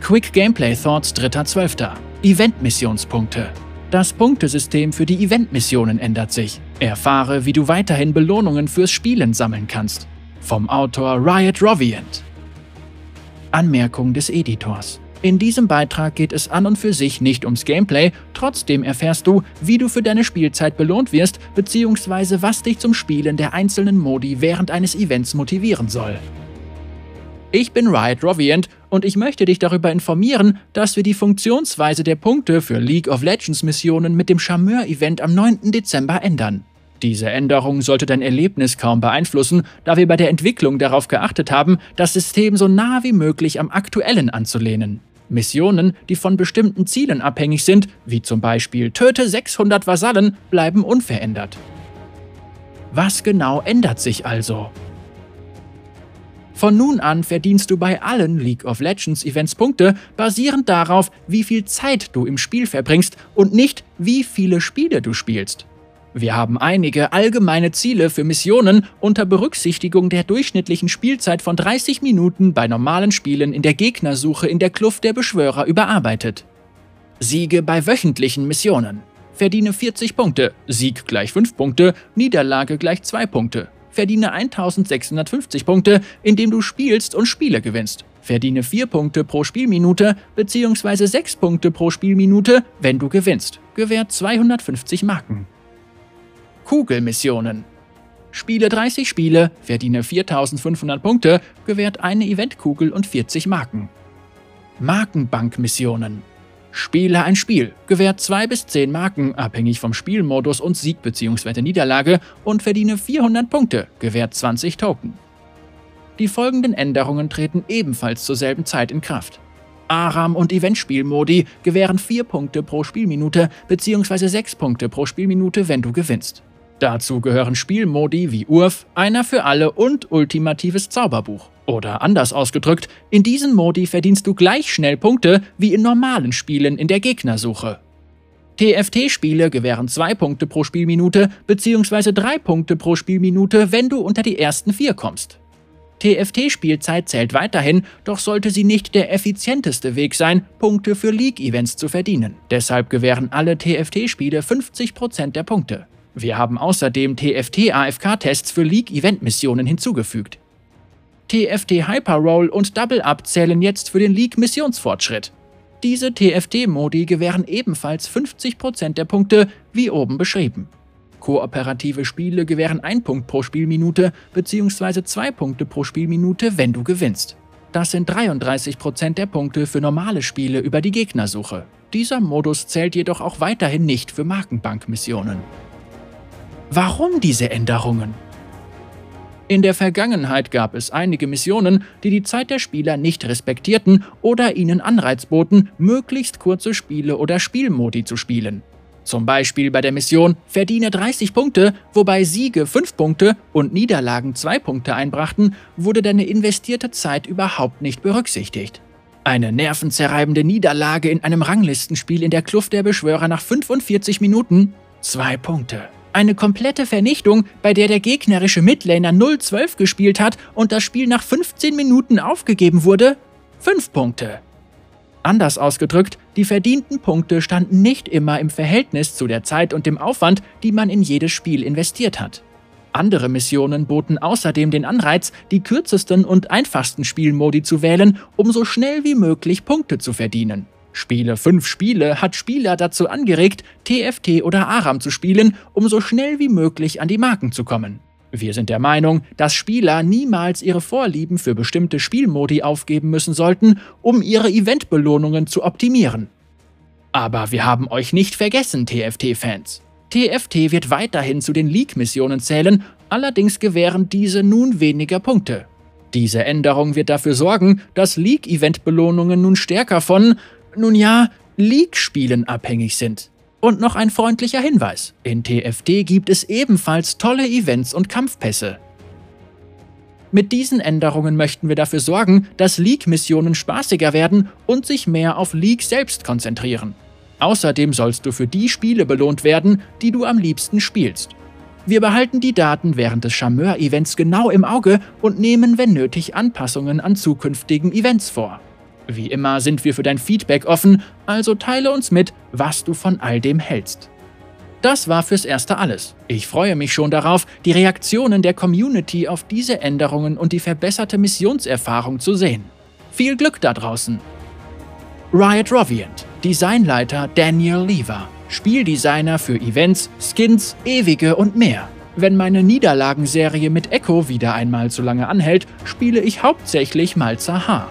Quick Gameplay Thoughts 3.12. Event-Missionspunkte. Das Punktesystem für die Event-Missionen ändert sich. Erfahre, wie du weiterhin Belohnungen fürs Spielen sammeln kannst. Vom Autor Riot Roviant. Anmerkung des Editors. In diesem Beitrag geht es an und für sich nicht ums Gameplay, trotzdem erfährst du, wie du für deine Spielzeit belohnt wirst, beziehungsweise was dich zum Spielen der einzelnen Modi während eines Events motivieren soll. Ich bin Riot Roviant und ich möchte dich darüber informieren, dass wir die Funktionsweise der Punkte für League of Legends Missionen mit dem Charmeur-Event am 9. Dezember ändern. Diese Änderung sollte dein Erlebnis kaum beeinflussen, da wir bei der Entwicklung darauf geachtet haben, das System so nah wie möglich am aktuellen anzulehnen. Missionen, die von bestimmten Zielen abhängig sind, wie zum Beispiel Töte 600 Vasallen, bleiben unverändert. Was genau ändert sich also? Von nun an verdienst du bei allen League of Legends Events Punkte, basierend darauf, wie viel Zeit du im Spiel verbringst und nicht, wie viele Spiele du spielst. Wir haben einige allgemeine Ziele für Missionen unter Berücksichtigung der durchschnittlichen Spielzeit von 30 Minuten bei normalen Spielen in der Gegnersuche in der Kluft der Beschwörer überarbeitet. Siege bei wöchentlichen Missionen. Verdiene 40 Punkte, Sieg gleich 5 Punkte, Niederlage gleich 2 Punkte. Verdiene 1650 Punkte, indem du spielst und Spiele gewinnst. Verdiene 4 Punkte pro Spielminute bzw. 6 Punkte pro Spielminute, wenn du gewinnst. Gewährt 250 Marken. Kugelmissionen. Spiele 30 Spiele, verdiene 4500 Punkte, gewährt eine Eventkugel und 40 Marken. Markenbankmissionen. Spiele ein Spiel, gewährt 2 bis 10 Marken, abhängig vom Spielmodus und Sieg bzw. Niederlage und verdiene 400 Punkte, gewährt 20 Token. Die folgenden Änderungen treten ebenfalls zur selben Zeit in Kraft. Aram- und Eventspielmodi gewähren 4 Punkte pro Spielminute bzw. 6 Punkte pro Spielminute, wenn du gewinnst. Dazu gehören Spielmodi wie Urf, einer für alle und ultimatives Zauberbuch. Oder anders ausgedrückt, in diesen Modi verdienst du gleich schnell Punkte wie in normalen Spielen in der Gegnersuche. TFT-Spiele gewähren 2 Punkte pro Spielminute bzw. 3 Punkte pro Spielminute, wenn du unter die ersten 4 kommst. TFT-Spielzeit zählt weiterhin, doch sollte sie nicht der effizienteste Weg sein, Punkte für League-Events zu verdienen. Deshalb gewähren alle TFT-Spiele 50% der Punkte. Wir haben außerdem TFT-AFK-Tests für League-Event-Missionen hinzugefügt. TFT Hyperroll und Double Up zählen jetzt für den League-Missionsfortschritt. Diese TFT-Modi gewähren ebenfalls 50% der Punkte, wie oben beschrieben. Kooperative Spiele gewähren 1 Punkt pro Spielminute bzw. 2 Punkte pro Spielminute, wenn du gewinnst. Das sind 33% der Punkte für normale Spiele über die Gegnersuche. Dieser Modus zählt jedoch auch weiterhin nicht für Markenbankmissionen. Warum diese Änderungen? In der Vergangenheit gab es einige Missionen, die die Zeit der Spieler nicht respektierten oder ihnen Anreiz boten, möglichst kurze Spiele oder Spielmodi zu spielen. Zum Beispiel bei der Mission Verdiene 30 Punkte, wobei Siege 5 Punkte und Niederlagen 2 Punkte einbrachten, wurde deine investierte Zeit überhaupt nicht berücksichtigt. Eine nervenzerreibende Niederlage in einem Ranglistenspiel in der Kluft der Beschwörer nach 45 Minuten 2 Punkte. Eine komplette Vernichtung, bei der der gegnerische Midlaner 0-12 gespielt hat und das Spiel nach 15 Minuten aufgegeben wurde? 5 Punkte. Anders ausgedrückt, die verdienten Punkte standen nicht immer im Verhältnis zu der Zeit und dem Aufwand, die man in jedes Spiel investiert hat. Andere Missionen boten außerdem den Anreiz, die kürzesten und einfachsten Spielmodi zu wählen, um so schnell wie möglich Punkte zu verdienen. Spiele 5 Spiele hat Spieler dazu angeregt, TFT oder ARAM zu spielen, um so schnell wie möglich an die Marken zu kommen. Wir sind der Meinung, dass Spieler niemals ihre Vorlieben für bestimmte Spielmodi aufgeben müssen sollten, um ihre Eventbelohnungen zu optimieren. Aber wir haben euch nicht vergessen, TFT-Fans. TFT wird weiterhin zu den League-Missionen zählen, allerdings gewähren diese nun weniger Punkte. Diese Änderung wird dafür sorgen, dass League-Event-Belohnungen nun stärker von nun ja, League-Spielen abhängig sind. Und noch ein freundlicher Hinweis. In TFD gibt es ebenfalls tolle Events und Kampfpässe. Mit diesen Änderungen möchten wir dafür sorgen, dass League-Missionen spaßiger werden und sich mehr auf League selbst konzentrieren. Außerdem sollst du für die Spiele belohnt werden, die du am liebsten spielst. Wir behalten die Daten während des Charmeur-Events genau im Auge und nehmen, wenn nötig, Anpassungen an zukünftigen Events vor. Wie immer sind wir für dein Feedback offen, also teile uns mit, was du von all dem hältst. Das war fürs Erste alles. Ich freue mich schon darauf, die Reaktionen der Community auf diese Änderungen und die verbesserte Missionserfahrung zu sehen. Viel Glück da draußen! Riot Roviant, Designleiter Daniel Lever, Spieldesigner für Events, Skins, Ewige und mehr. Wenn meine Niederlagenserie mit Echo wieder einmal zu lange anhält, spiele ich hauptsächlich Malzahar.